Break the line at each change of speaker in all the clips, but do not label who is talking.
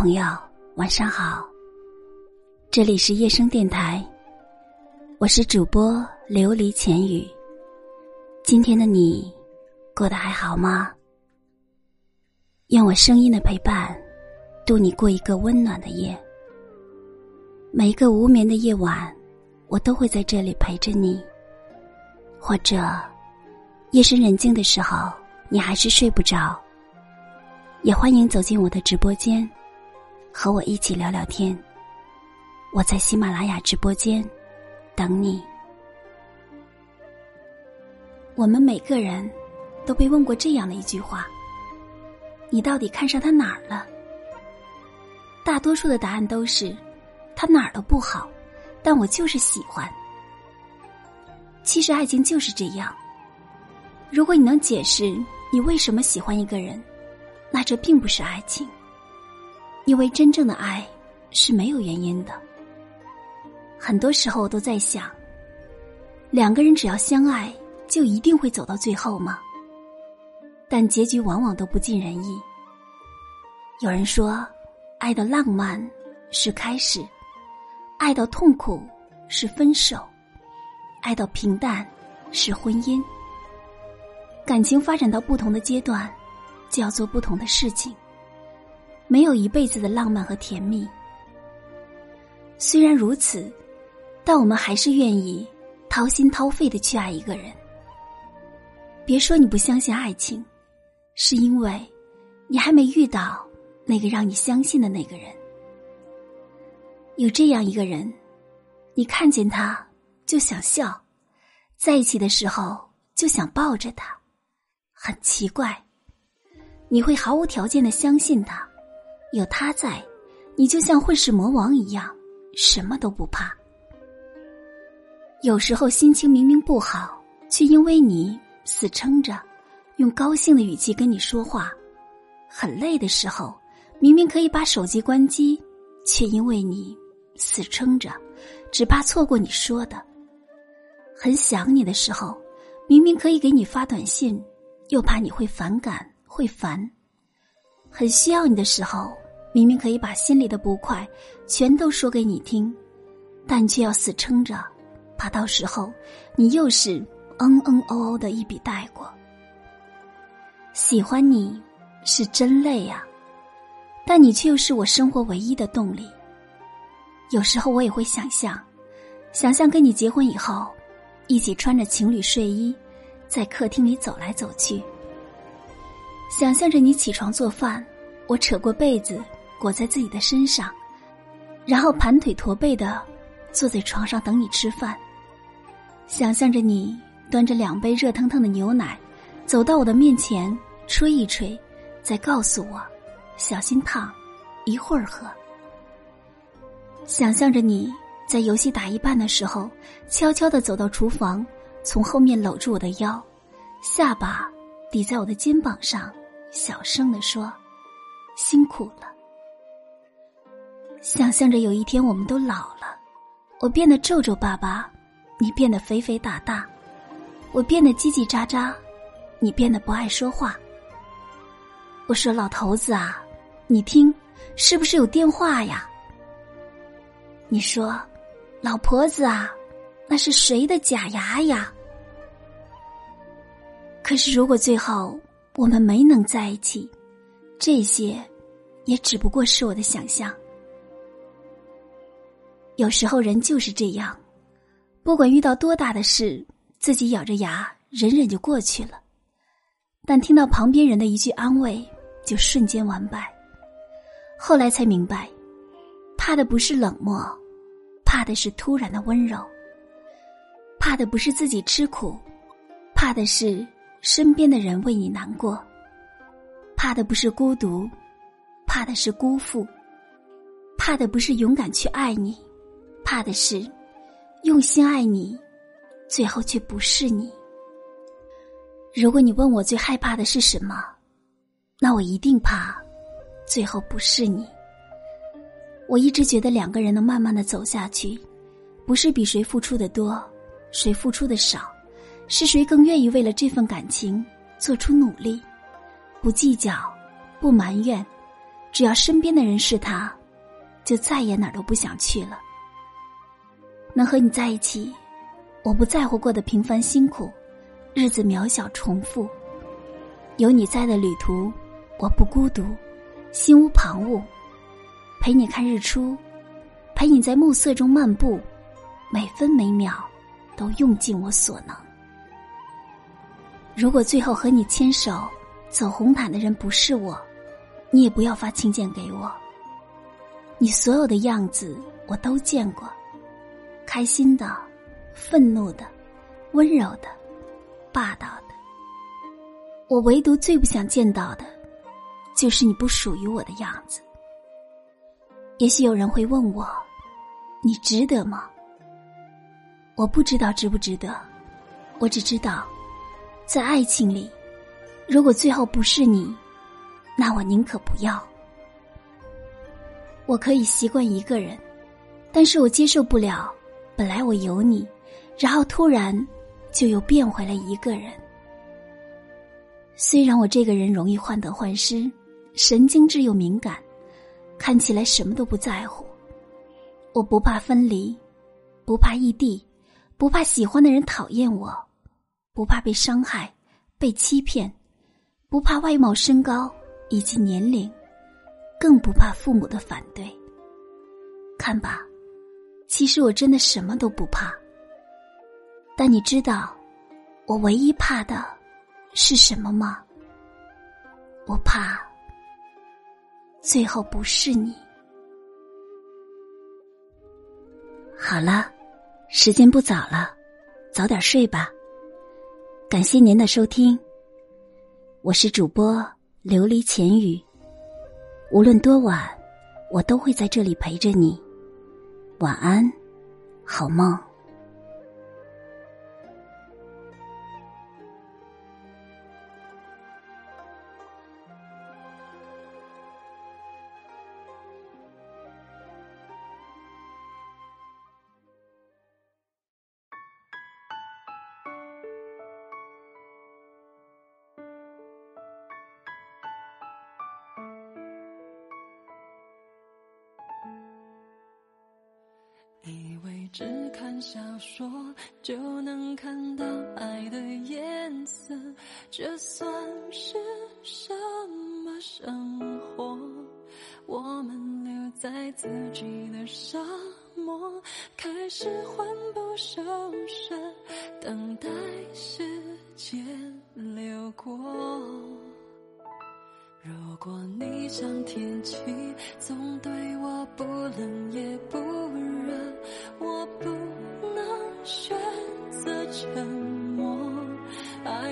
朋友，晚上好。这里是夜声电台，我是主播琉璃浅语。今天的你过得还好吗？用我声音的陪伴，度你过一个温暖的夜。每一个无眠的夜晚，我都会在这里陪着你。或者，夜深人静的时候，你还是睡不着。也欢迎走进我的直播间，和我一起聊聊天。我在喜马拉雅直播间等你。我们每个人都被问过这样的一句话：“你到底看上他哪儿了？”大多数的答案都是：“他哪儿都不好，但我就是喜欢。”其实爱情就是这样。如果你能解释你为什么喜欢一个人，那这并不是爱情，因为真正的爱是没有原因的。很多时候都在想，两个人只要相爱，就一定会走到最后吗？但结局往往都不尽人意。有人说，爱的浪漫是开始，爱到痛苦是分手，爱到平淡是婚姻。感情发展到不同的阶段。就要做不同的事情，没有一辈子的浪漫和甜蜜。虽然如此，但我们还是愿意掏心掏肺的去爱一个人。别说你不相信爱情，是因为你还没遇到那个让你相信的那个人。有这样一个人，你看见他就想笑，在一起的时候就想抱着他，很奇怪。你会毫无条件的相信他，有他在，你就像混世魔王一样，什么都不怕。有时候心情明明不好，却因为你死撑着，用高兴的语气跟你说话；很累的时候，明明可以把手机关机，却因为你死撑着，只怕错过你说的；很想你的时候，明明可以给你发短信，又怕你会反感。会烦，很需要你的时候，明明可以把心里的不快全都说给你听，但却要死撑着，怕到时候你又是嗯嗯哦哦的一笔带过。喜欢你是真累呀，但你却又是我生活唯一的动力。有时候我也会想象，想象跟你结婚以后，一起穿着情侣睡衣，在客厅里走来走去。想象着你起床做饭，我扯过被子裹在自己的身上，然后盘腿驼背的坐在床上等你吃饭。想象着你端着两杯热腾腾的牛奶，走到我的面前吹一吹，再告诉我小心烫，一会儿喝。想象着你在游戏打一半的时候，悄悄的走到厨房，从后面搂住我的腰，下巴抵在我的肩膀上。小声的说：“辛苦了。”想象着有一天我们都老了，我变得皱皱巴巴，你变得肥肥大大，我变得叽叽喳喳，你变得不爱说话。我说：“老头子啊，你听，是不是有电话呀？”你说：“老婆子啊，那是谁的假牙呀？”可是如果最后……我们没能在一起，这些也只不过是我的想象。有时候人就是这样，不管遇到多大的事，自己咬着牙忍忍就过去了，但听到旁边人的一句安慰，就瞬间完败。后来才明白，怕的不是冷漠，怕的是突然的温柔，怕的不是自己吃苦，怕的是。身边的人为你难过，怕的不是孤独，怕的是辜负，怕的不是勇敢去爱你，怕的是用心爱你，最后却不是你。如果你问我最害怕的是什么，那我一定怕最后不是你。我一直觉得两个人能慢慢的走下去，不是比谁付出的多，谁付出的少。是谁更愿意为了这份感情做出努力，不计较，不埋怨，只要身边的人是他，就再也哪儿都不想去了。能和你在一起，我不在乎过得平凡辛苦，日子渺小重复。有你在的旅途，我不孤独，心无旁骛，陪你看日出，陪你在暮色中漫步，每分每秒都用尽我所能。如果最后和你牵手走红毯的人不是我，你也不要发请柬给我。你所有的样子我都见过，开心的、愤怒的、温柔的、霸道的。我唯独最不想见到的，就是你不属于我的样子。也许有人会问我，你值得吗？我不知道值不值得，我只知道，在爱情里，如果最后不是你，那我宁可不要。我可以习惯一个人，但是我接受不了，本来我有你，然后突然就又变回了一个人。虽然我这个人容易患得患失，神经质又敏感，看起来什么都不在乎。我不怕分离，不怕异地，不怕喜欢的人讨厌我，不怕被伤害、被欺骗，不怕外貌、身高以及年龄，更不怕父母的反对。看吧，其实我真的什么都不怕。但你知道，我唯一怕的。是什么吗？我怕最后不是你。好了，时间不早了，早点睡吧。感谢您的收听，我是主播琉璃浅语。无论多晚，我都会在这里陪着你。晚安，好梦。
看小说就能看到爱的颜色，这算是什么生活？我们留在自己的沙漠，开始魂不守舍，等待时间流过。如果你像天气，总对我不冷也不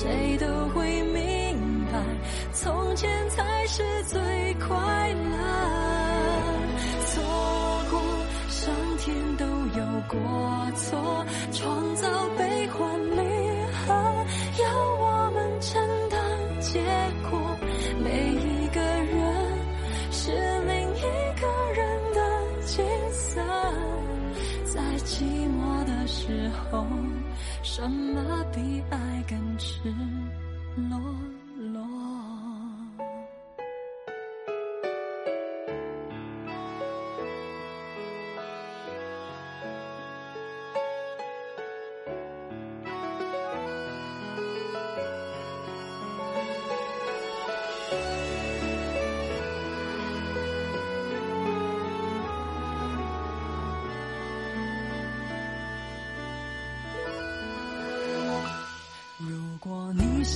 谁都会明白，从前才是最快乐。错过，上天都有过错，创造什么比爱更赤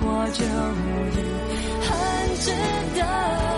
过就已很值得。